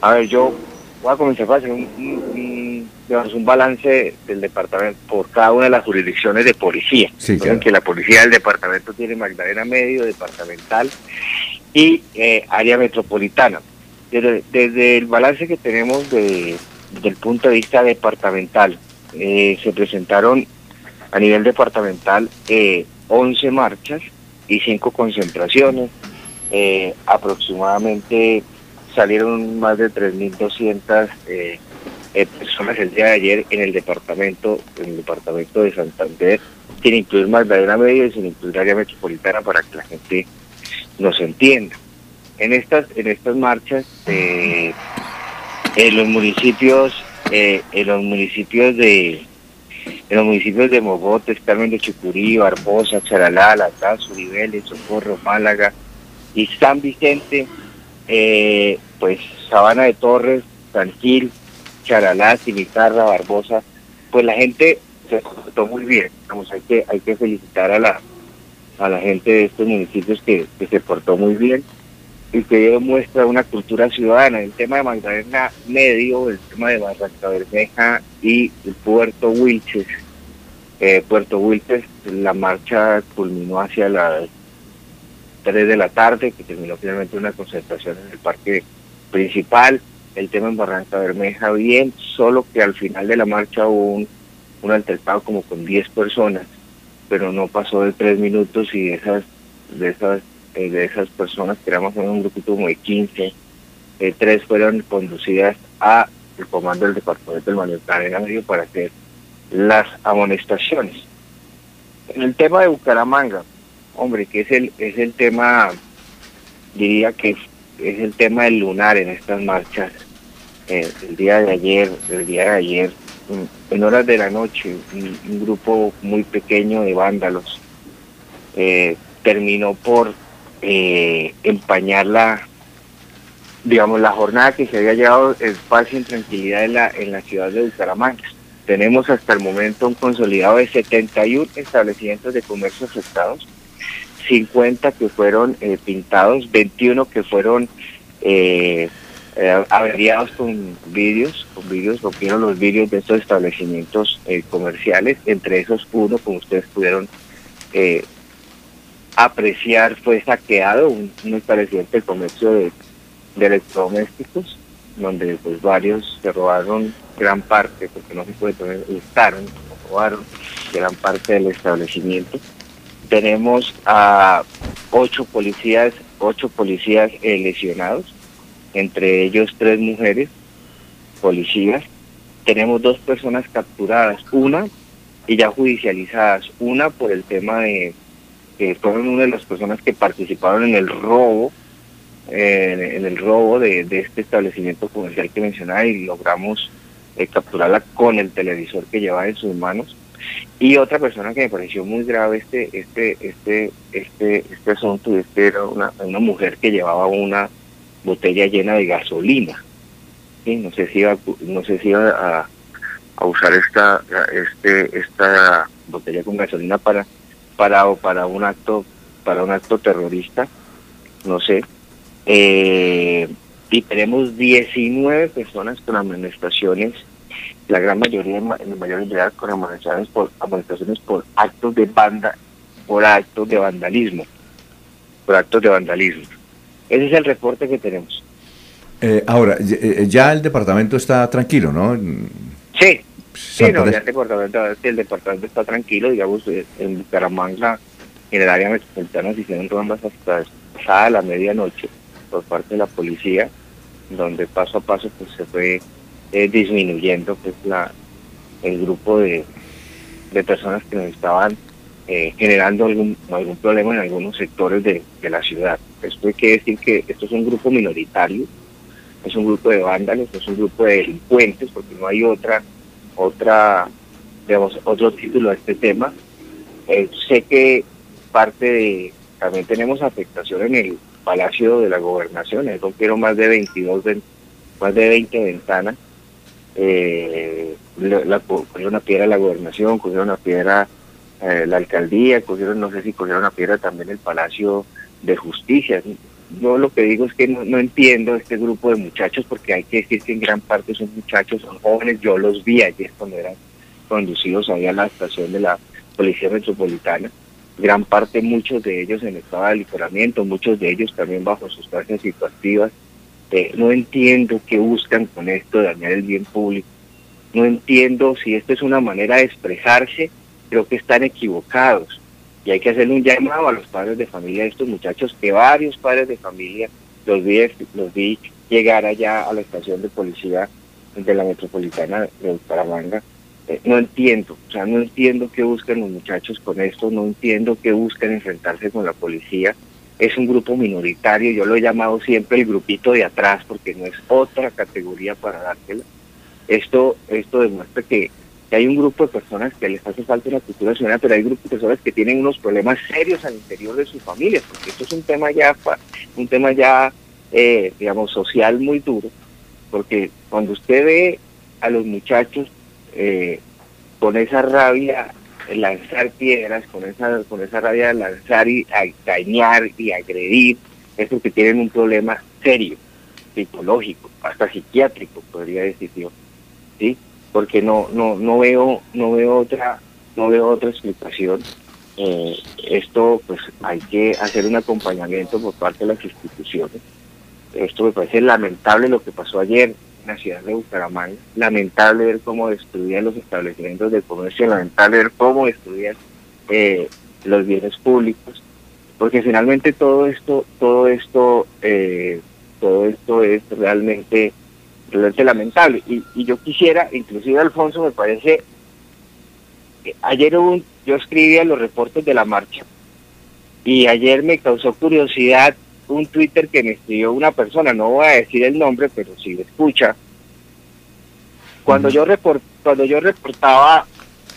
A ver, yo voy a comenzar a hacer un, un, un balance del departamento por cada una de las jurisdicciones de policía. Sí, que la policía del departamento tiene Magdalena Medio, departamental y eh, área metropolitana. Desde, el balance que tenemos de, desde el punto de vista departamental, eh, se presentaron a nivel departamental eh, 11 marchas y 5 concentraciones, eh, aproximadamente salieron más de 3.200 eh, eh, personas el día de ayer en el departamento, en el departamento de Santander, sin incluir Magdalena Medio y sin incluir área metropolitana para que la gente nos entienda. En estas, en estas marchas, eh, en los municipios, eh, en los municipios de en los municipios de Mogotes, Carmen de Chucurí, Barbosa, Charalá, Lataz, Uribeles, Socorro, Málaga y San Vicente, eh, pues Sabana de Torres, Tranquil, Charalá, Cimitarra, Barbosa, pues la gente se comportó muy bien. Vamos, hay que, hay que felicitar a la a la gente de estos municipios que, se portó muy bien y que demuestra una cultura ciudadana. El tema de Magdalena Medio, el tema de Barranca Bermeja y el Puerto Wilches. Eh, Puerto Wilches, la marcha culminó hacia las 3 de la tarde, que terminó finalmente una concentración en el parque principal. El tema en Barranca Bermeja bien, solo que al final de la marcha hubo un, un altercado como con 10 personas, pero no pasó de 3 minutos y esas, de esas, eh, de esas personas, que éramos un grupito como de 15, eh, tres fueron conducidas a el comando del departamento del Manuel para hacer las amonestaciones. En el tema de Bucaramanga, hombre, que es el, es el tema, diría que es, el tema del lunar en estas marchas. Eh, el día de ayer, el día de ayer, en horas de la noche, un, grupo muy pequeño de vándalos eh, terminó por eh, empañar la, digamos, la jornada que se había llevado en paz y en tranquilidad en la, en la ciudad de Bucaramanga. Tenemos hasta el momento un consolidado de 71 establecimientos de comercio afectados, 50 que fueron eh, pintados, 21 que fueron eh, eh, averiados con vídeos, con vídeos, rompieron los vídeos de estos establecimientos eh, comerciales, entre esos uno, como ustedes pudieron eh, apreciar, fue saqueado, un, establecimiento de comercio de, electrodomésticos, donde pues varios se robaron gran parte, porque no se puede tener, robaron gran parte del establecimiento tenemos a ocho policías, ocho policías eh, lesionados, entre ellos tres mujeres policías. Tenemos dos personas capturadas, una y ya judicializadas, una por el tema de que fueron una de las personas que participaron en el robo, en el robo de, este establecimiento comercial que mencionaba y logramos eh, capturarla con el televisor que llevaba en sus manos y otra persona que me pareció muy grave este este este este este asunto este era una, una mujer que llevaba una botella llena de gasolina ¿sí? no sé si iba no sé si iba a, a usar esta este esta botella con gasolina para para para un acto para un acto terrorista no sé eh, y tenemos 19 personas con amonestaciones la gran mayoría, en la mayoría con amonestaciones por, amonestaciones por actos de banda, por actos de vandalismo, por actos de vandalismo. Ese es el reporte que tenemos. Eh, ahora, eh, ya el departamento está tranquilo, ¿no? Sí, sí, no, ya el departamento, el departamento está tranquilo, digamos, eh, en Bucaramanga, en el área metropolitana se hicieron rondas hasta pasada la medianoche por parte de la policía, donde paso a paso pues se fue eh, disminuyendo pues la el grupo de, de personas que nos estaban eh, generando algún algún problema en algunos sectores de, de la ciudad. Esto hay que decir que esto es un grupo minoritario, es un grupo de vándalos, es un grupo de delincuentes, porque no hay otra, otra, digamos, otro título a este tema. Eh, sé que parte de, también tenemos afectación en el Palacio de la Gobernación, rompieron más de 22, más de 20 ventanas eh, la, cogieron una piedra la gobernación, cogieron una piedra eh, la alcaldía, cogieron, no sé si cogieron una piedra también el Palacio de Justicia. yo lo que digo es que no, no entiendo este grupo de muchachos porque hay que decir que en gran parte son muchachos, son jóvenes, yo los vi ayer cuando eran conducidos ahí a la estación de la Policía Metropolitana, gran parte, muchos de ellos en estado de alicoramiento, muchos de ellos también bajo sustancias psicoactivas. Eh, no entiendo qué buscan con esto dañar el bien público. No entiendo si esto es una manera de expresarse, creo que están equivocados. Y hay que hacerle un llamado a los padres de familia de estos muchachos, que varios padres de familia los vi, los vi llegar allá a la estación de policía de la metropolitana de Bucaramanga eh, no entiendo, o sea, no entiendo qué buscan los muchachos con esto, no entiendo qué buscan enfrentarse con la policía. Es un grupo minoritario, yo lo he llamado siempre el grupito de atrás porque no es otra categoría para dársela. Esto, esto demuestra que, hay un grupo de personas que les hace falta una cultura ciudadana, pero hay grupos de personas que tienen unos problemas serios al interior de sus familias, porque esto es un tema ya, un tema ya, eh, digamos, social muy duro, porque cuando usted ve a los muchachos eh, con esa rabia lanzar piedras, con esa, con esa rabia de lanzar y dañar y agredir, es porque tienen un problema serio, psicológico, hasta psiquiátrico, podría decir yo, ¿sí? Porque no, no, no veo, no veo otra, no veo otra explicación. Eh, esto, pues, hay que hacer un acompañamiento por parte de las instituciones. Esto me parece lamentable lo que pasó ayer la ciudad de Bucaramanga. Lamentable ver cómo destruían los establecimientos de comercio, lamentable ver cómo destruían eh, los bienes públicos, porque finalmente todo esto, todo esto, eh, todo esto es realmente, realmente lamentable. Y, y yo quisiera, inclusive Alfonso, me parece, que ayer un, yo escribía los reportes de la marcha y ayer me causó curiosidad un Twitter que me escribió una persona, no voy a decir el nombre, pero si lo escucha. Cuando yo report, cuando yo reportaba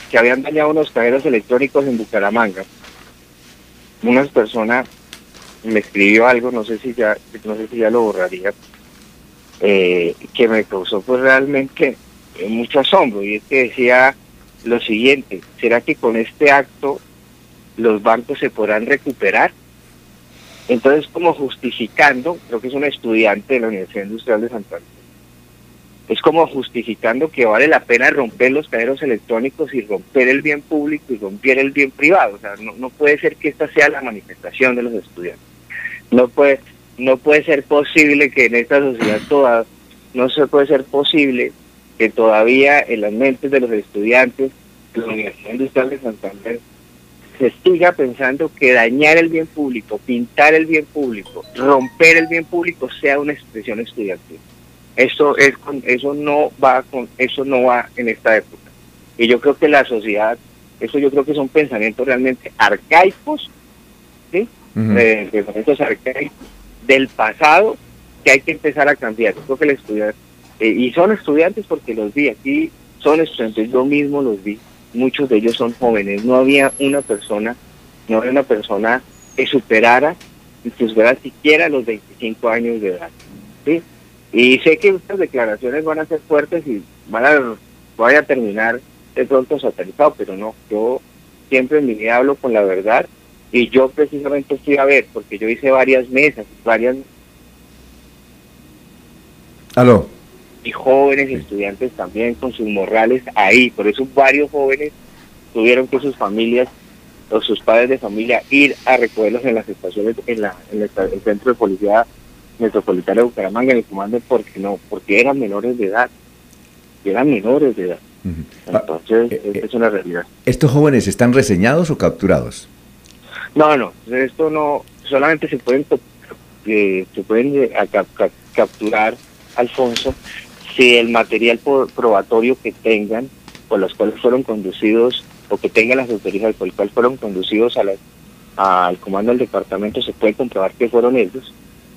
que habían dañado unos cajeros electrónicos en Bucaramanga, una persona me escribió algo, no sé si ya, no sé si ya lo borraría, eh, que me causó pues realmente mucho asombro y es que decía lo siguiente, ¿será que con este acto los bancos se podrán recuperar? Entonces, como justificando, creo que es un estudiante de la Universidad Industrial de Santander, es como justificando que vale la pena romper los cajeros electrónicos y romper el bien público y romper el bien privado. O sea, no, no puede ser que esta sea la manifestación de los estudiantes. No puede, no puede ser posible que en esta sociedad toda, no se puede ser posible que todavía en las mentes de los estudiantes de la Universidad Industrial de Santander se siga pensando que dañar el bien público, pintar el bien público, romper el bien público sea una expresión estudiantil. Eso es eso no va con eso no va en esta época. Y yo creo que la sociedad, eso yo creo que son pensamientos realmente arcaicos, ¿sí? Eh, pensamientos arcaicos del pasado que hay que empezar a cambiar. Yo creo que el estudiante, eh, y son estudiantes porque los vi aquí, son estudiantes, yo mismo los vi muchos de ellos son jóvenes, no había una persona, no había una persona que superara, que superara siquiera los 25 años de edad. ¿sí? Y sé que estas declaraciones van a ser fuertes y van a, voy a terminar de pronto satirizado, pero no, yo siempre en mi vida hablo con la verdad y yo precisamente estoy a ver, porque yo hice varias mesas, varias... Aló y jóvenes estudiantes también con sus morrales ahí. Por eso varios jóvenes tuvieron que sus familias o sus padres de familia ir a recogerlos en las estaciones, en, la, en el, centro de policía metropolitana de Bucaramanga, en el comando, porque no, porque eran menores de edad. Eran menores de edad. Entonces, eh, eh, es una realidad. ¿Estos jóvenes están reseñados o capturados? No, no, esto no, solamente se pueden, eh, se pueden capturar, Alfonso, si el material probatorio que tengan, por los cuales fueron conducidos, o que tengan las autoridades por el cual fueron conducidos a al comando del departamento, se puede comprobar que fueron ellos,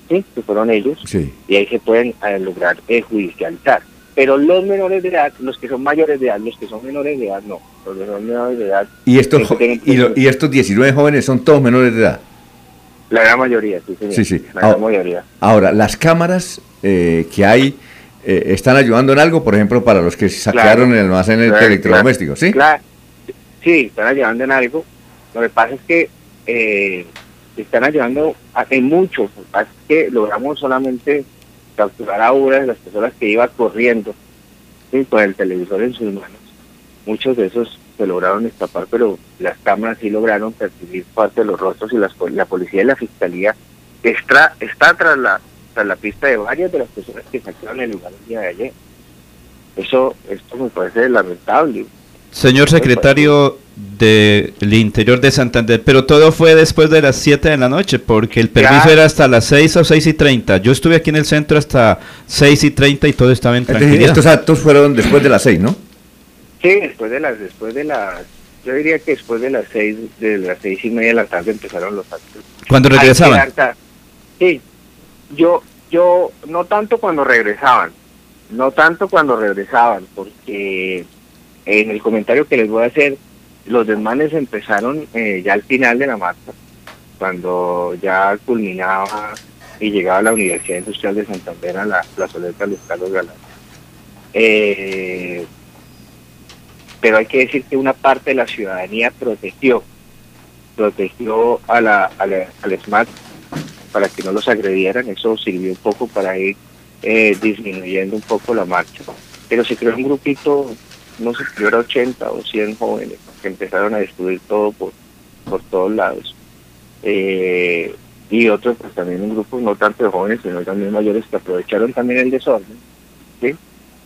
¿sí? que fueron ellos, y ahí se pueden eh, lograr eh, judicializar. Pero los menores de edad, los que son mayores de edad, los que son menores de edad, no. Los que son menores de edad. ¿Y estos, y, estos 19 jóvenes son todos menores de edad? La gran mayoría, sí, señor. Sí, sí. La gran mayoría. Ahora, las cámaras eh, que hay eh, están ayudando en algo, por ejemplo, para los que saquearon el almacén electrodoméstico, ¿sí? Sí, están ayudando en algo. Lo que pasa es que eh, están ayudando en mucho. Así que logramos solamente capturar a una de las personas que iba corriendo con el televisor en sus manos. Muchos de esos se lograron escapar, pero las cámaras sí lograron percibir parte de los rostros y la policía y la fiscalía está, está tras, la, tras la pista de varias de las personas que saquearon el lugar el día de ayer. Eso esto me parece lamentable. Señor secretario del Interior de Santander, pero todo fue después de las 7 de la noche, porque el permiso era hasta las 6 o 6 y 30. Yo estuve aquí en el centro hasta 6 y 30 y todo estaba en tranquilidad. Estos actos fueron después de las 6, ¿no? Sí, después de las, después de las, yo diría que después de las 6, de las 6 y media de la tarde empezaron los actos. ¿Cuándo regresaban? Sí, yo, yo, no tanto cuando regresaban, no tanto cuando regresaban, porque en el comentario que les voy a hacer, los desmanes empezaron eh, ya al final de la marcha, cuando ya culminaba y llegaba a la Universidad Industrial de Santander a la plazoleta Luis Carlos Galán. Eh, pero hay que decir que una parte de la ciudadanía protegió, protegió a la, al SMAT para que no los agredieran, eso sirvió un poco para ir eh, disminuyendo un poco la marcha. Pero se creó un grupito, no sé si era 80 o 100 jóvenes que empezaron a destruir todo por, por todos lados. Eh, y otros, pues también un grupo no tanto de jóvenes, sino también mayores que aprovecharon también el desorden ¿sí?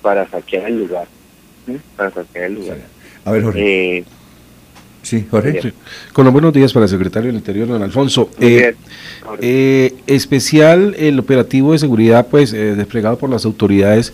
para saquear el lugar. Para saquear el lugar. A ver, Jorge. Eh, Sí, Jorge. Con los buenos días para el secretario del Interior, don Alfonso. Eh, eh, especial el operativo de seguridad, pues, eh, desplegado por las autoridades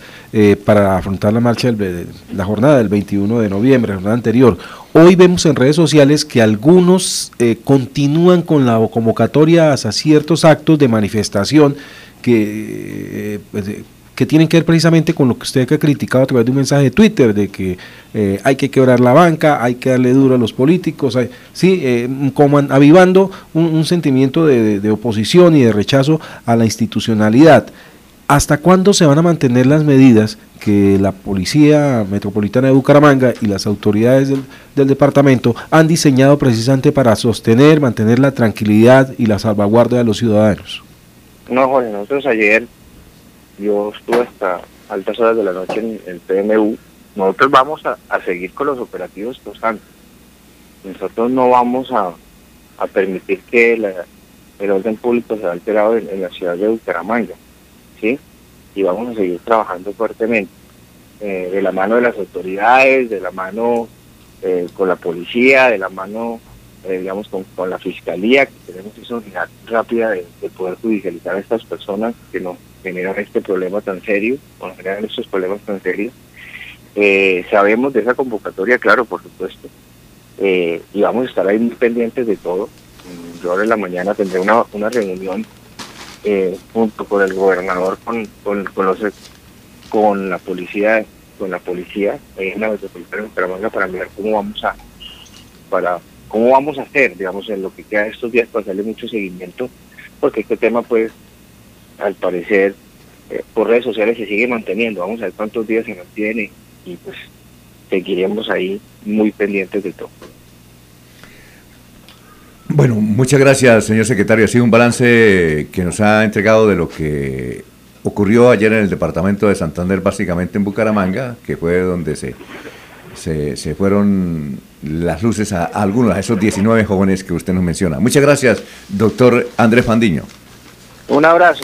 para afrontar la marcha, del, la jornada del 21 de noviembre, la jornada anterior. Hoy vemos en redes sociales que algunos continúan con la convocatoria a ciertos actos de manifestación que pues, que tienen que ver precisamente con lo que usted ha criticado a través de un mensaje de Twitter, de que eh, hay que quebrar la banca, hay que darle duro a los políticos, sí, eh, como avivando un, sentimiento de, oposición y de rechazo a la institucionalidad. ¿Hasta cuándo se van a mantener las medidas que la Policía Metropolitana de Bucaramanga y las autoridades del, del departamento han diseñado precisamente para sostener, mantener la tranquilidad y la salvaguarda de los ciudadanos? No, Jorge, nosotros ayer yo estuve hasta altas horas de la noche en el PMU. Nosotros vamos a, seguir con los operativos constantes. Nosotros no vamos a, permitir que el orden público sea alterado en, la ciudad de Bucaramanga. ¿sí? Y vamos a seguir trabajando fuertemente. Eh, de la mano de las autoridades, de la mano eh, con la policía, de la mano eh, digamos, con, la fiscalía, que tenemos esa unidad rápida de, poder judicializar a estas personas que nos generan este problema tan serio, o nos generan estos problemas tan serios. Eh, sabemos de esa convocatoria, claro, por supuesto, eh, y vamos a estar ahí muy pendientes de todo. Mm, yo ahora en la mañana tendré una, una reunión junto con el gobernador, con, con, los, con la policía, con la policía en la metropolitana para mirar cómo vamos a para cómo vamos a hacer, digamos, en lo que queda estos días para darle mucho seguimiento, porque este tema, pues, al parecer, eh, por redes sociales se sigue manteniendo. Vamos a ver cuántos días se mantiene y pues seguiremos ahí muy pendientes de todo. Bueno, muchas gracias, señor secretario. Ha sido un balance que nos ha entregado de lo que ocurrió ayer en el departamento de Santander, básicamente en Bucaramanga, que fue donde se, se, se fueron las luces a, algunos, de esos 19 jóvenes que usted nos menciona. Muchas gracias, doctor Andrés Fandiño. Un abrazo.